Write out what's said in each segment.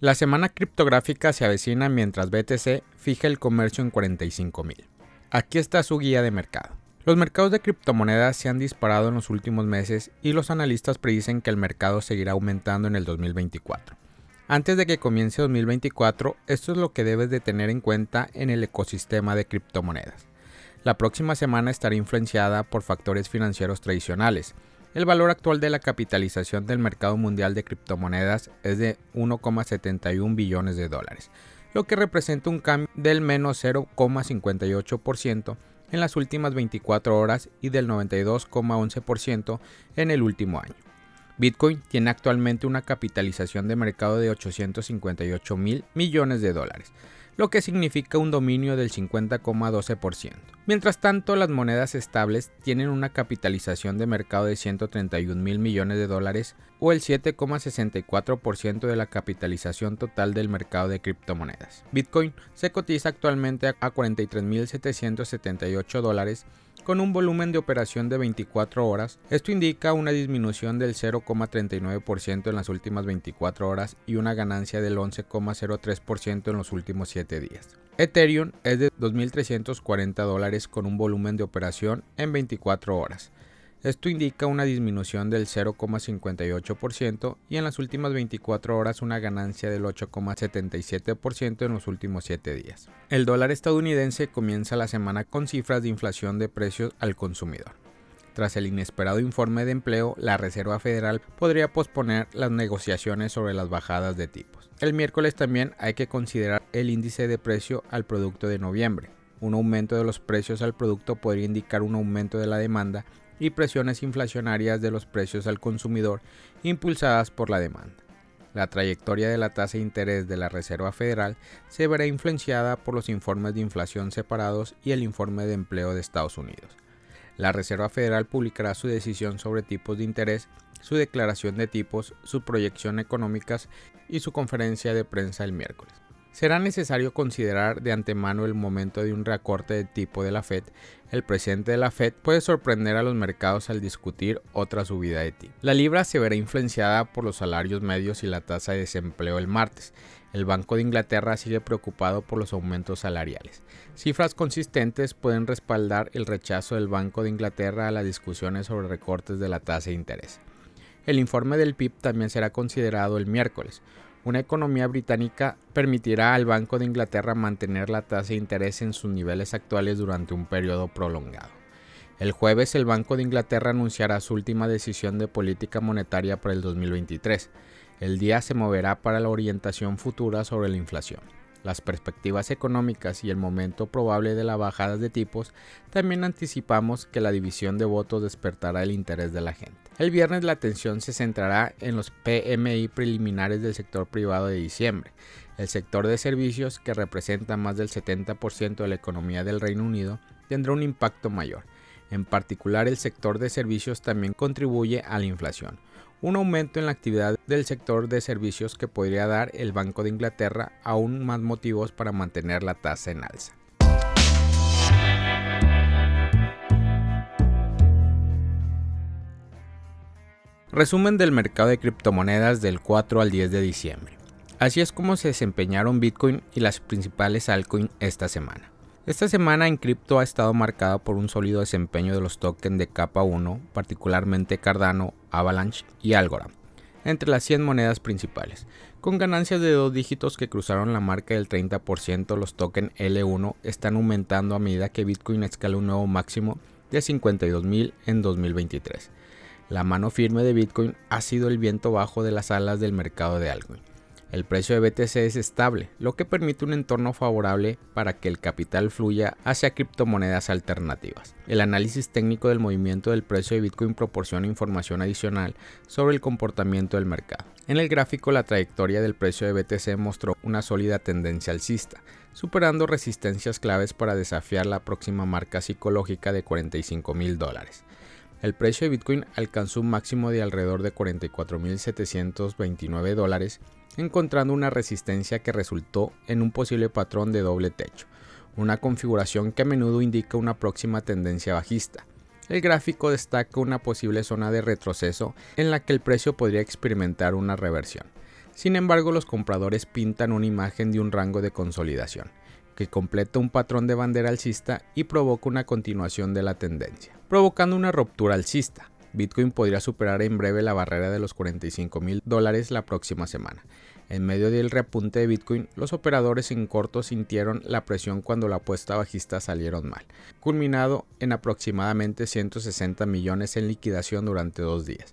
La semana criptográfica se avecina mientras BTC fija el comercio en 45.000. Aquí está su guía de mercado. Los mercados de criptomonedas se han disparado en los últimos meses y los analistas predicen que el mercado seguirá aumentando en el 2024. Antes de que comience 2024, esto es lo que debes de tener en cuenta en el ecosistema de criptomonedas. La próxima semana estará influenciada por factores financieros tradicionales. El valor actual de la capitalización del mercado mundial de criptomonedas es de 1,71 billones de dólares, lo que representa un cambio del menos 0,58% en las últimas 24 horas y del 92,11% en el último año. Bitcoin tiene actualmente una capitalización de mercado de 858 mil millones de dólares, lo que significa un dominio del 50,12%. Mientras tanto, las monedas estables tienen una capitalización de mercado de 131 mil millones de dólares o el 7,64% de la capitalización total del mercado de criptomonedas. Bitcoin se cotiza actualmente a 43.778 dólares con un volumen de operación de 24 horas. Esto indica una disminución del 0,39% en las últimas 24 horas y una ganancia del 11,03% en los últimos 7 días. Ethereum es de 2.340 dólares con un volumen de operación en 24 horas. Esto indica una disminución del 0,58% y en las últimas 24 horas una ganancia del 8,77% en los últimos 7 días. El dólar estadounidense comienza la semana con cifras de inflación de precios al consumidor. Tras el inesperado informe de empleo, la Reserva Federal podría posponer las negociaciones sobre las bajadas de tipos. El miércoles también hay que considerar el índice de precio al producto de noviembre. Un aumento de los precios al producto podría indicar un aumento de la demanda y presiones inflacionarias de los precios al consumidor impulsadas por la demanda. La trayectoria de la tasa de interés de la Reserva Federal se verá influenciada por los informes de inflación separados y el informe de empleo de Estados Unidos. La Reserva Federal publicará su decisión sobre tipos de interés, su declaración de tipos, su proyección económicas y su conferencia de prensa el miércoles. Será necesario considerar de antemano el momento de un recorte de tipo de la Fed. El presidente de la Fed puede sorprender a los mercados al discutir otra subida de tipo. La libra se verá influenciada por los salarios medios y la tasa de desempleo el martes. El Banco de Inglaterra sigue preocupado por los aumentos salariales. Cifras consistentes pueden respaldar el rechazo del Banco de Inglaterra a las discusiones sobre recortes de la tasa de interés. El informe del PIB también será considerado el miércoles una economía británica permitirá al Banco de Inglaterra mantener la tasa de interés en sus niveles actuales durante un periodo prolongado. El jueves el Banco de Inglaterra anunciará su última decisión de política monetaria para el 2023. El día se moverá para la orientación futura sobre la inflación las perspectivas económicas y el momento probable de la bajada de tipos, también anticipamos que la división de votos despertará el interés de la gente. El viernes la atención se centrará en los PMI preliminares del sector privado de diciembre. El sector de servicios, que representa más del 70% de la economía del Reino Unido, tendrá un impacto mayor. En particular, el sector de servicios también contribuye a la inflación un aumento en la actividad del sector de servicios que podría dar el Banco de Inglaterra aún más motivos para mantener la tasa en alza. Resumen del mercado de criptomonedas del 4 al 10 de diciembre. Así es como se desempeñaron Bitcoin y las principales altcoins esta semana. Esta semana en cripto ha estado marcada por un sólido desempeño de los tokens de capa 1, particularmente Cardano, Avalanche y Algorand, entre las 100 monedas principales. Con ganancias de dos dígitos que cruzaron la marca del 30%, los tokens L1 están aumentando a medida que Bitcoin escala un nuevo máximo de 52.000 en 2023. La mano firme de Bitcoin ha sido el viento bajo de las alas del mercado de altcoin. El precio de BTC es estable, lo que permite un entorno favorable para que el capital fluya hacia criptomonedas alternativas. El análisis técnico del movimiento del precio de Bitcoin proporciona información adicional sobre el comportamiento del mercado. En el gráfico la trayectoria del precio de BTC mostró una sólida tendencia alcista, superando resistencias claves para desafiar la próxima marca psicológica de 45 mil dólares. El precio de Bitcoin alcanzó un máximo de alrededor de 44.729 dólares encontrando una resistencia que resultó en un posible patrón de doble techo, una configuración que a menudo indica una próxima tendencia bajista. El gráfico destaca una posible zona de retroceso en la que el precio podría experimentar una reversión. Sin embargo, los compradores pintan una imagen de un rango de consolidación, que completa un patrón de bandera alcista y provoca una continuación de la tendencia, provocando una ruptura alcista. Bitcoin podría superar en breve la barrera de los 45 mil dólares la próxima semana. En medio del repunte de Bitcoin, los operadores en corto sintieron la presión cuando la apuesta bajista salieron mal, culminado en aproximadamente 160 millones en liquidación durante dos días.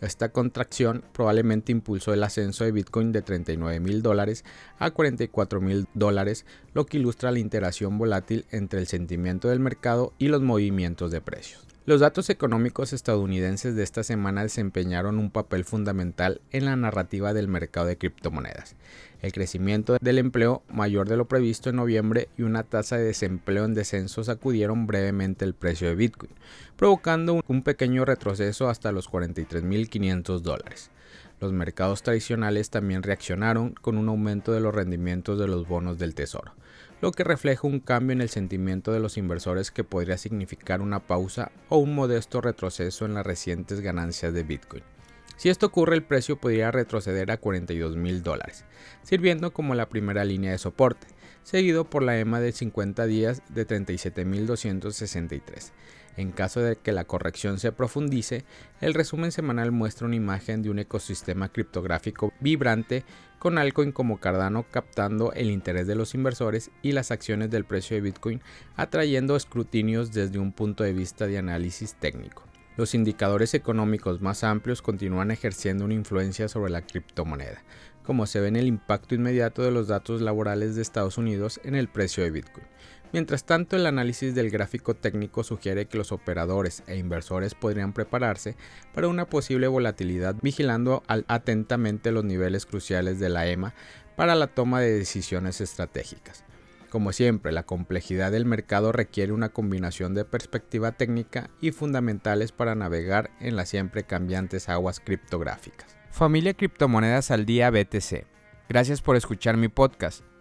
Esta contracción probablemente impulsó el ascenso de Bitcoin de 39 mil dólares a 44 mil dólares, lo que ilustra la interacción volátil entre el sentimiento del mercado y los movimientos de precios. Los datos económicos estadounidenses de esta semana desempeñaron un papel fundamental en la narrativa del mercado de criptomonedas. El crecimiento del empleo mayor de lo previsto en noviembre y una tasa de desempleo en descenso sacudieron brevemente el precio de Bitcoin, provocando un pequeño retroceso hasta los 43.500 dólares. Los mercados tradicionales también reaccionaron con un aumento de los rendimientos de los bonos del tesoro lo que refleja un cambio en el sentimiento de los inversores que podría significar una pausa o un modesto retroceso en las recientes ganancias de Bitcoin. Si esto ocurre, el precio podría retroceder a 42 mil dólares, sirviendo como la primera línea de soporte, seguido por la EMA de 50 días de 37.263. En caso de que la corrección se profundice, el resumen semanal muestra una imagen de un ecosistema criptográfico vibrante con altcoin como Cardano captando el interés de los inversores y las acciones del precio de Bitcoin atrayendo escrutinios desde un punto de vista de análisis técnico. Los indicadores económicos más amplios continúan ejerciendo una influencia sobre la criptomoneda, como se ve en el impacto inmediato de los datos laborales de Estados Unidos en el precio de Bitcoin. Mientras tanto, el análisis del gráfico técnico sugiere que los operadores e inversores podrían prepararse para una posible volatilidad vigilando atentamente los niveles cruciales de la EMA para la toma de decisiones estratégicas. Como siempre, la complejidad del mercado requiere una combinación de perspectiva técnica y fundamentales para navegar en las siempre cambiantes aguas criptográficas. Familia Criptomonedas al Día BTC. Gracias por escuchar mi podcast.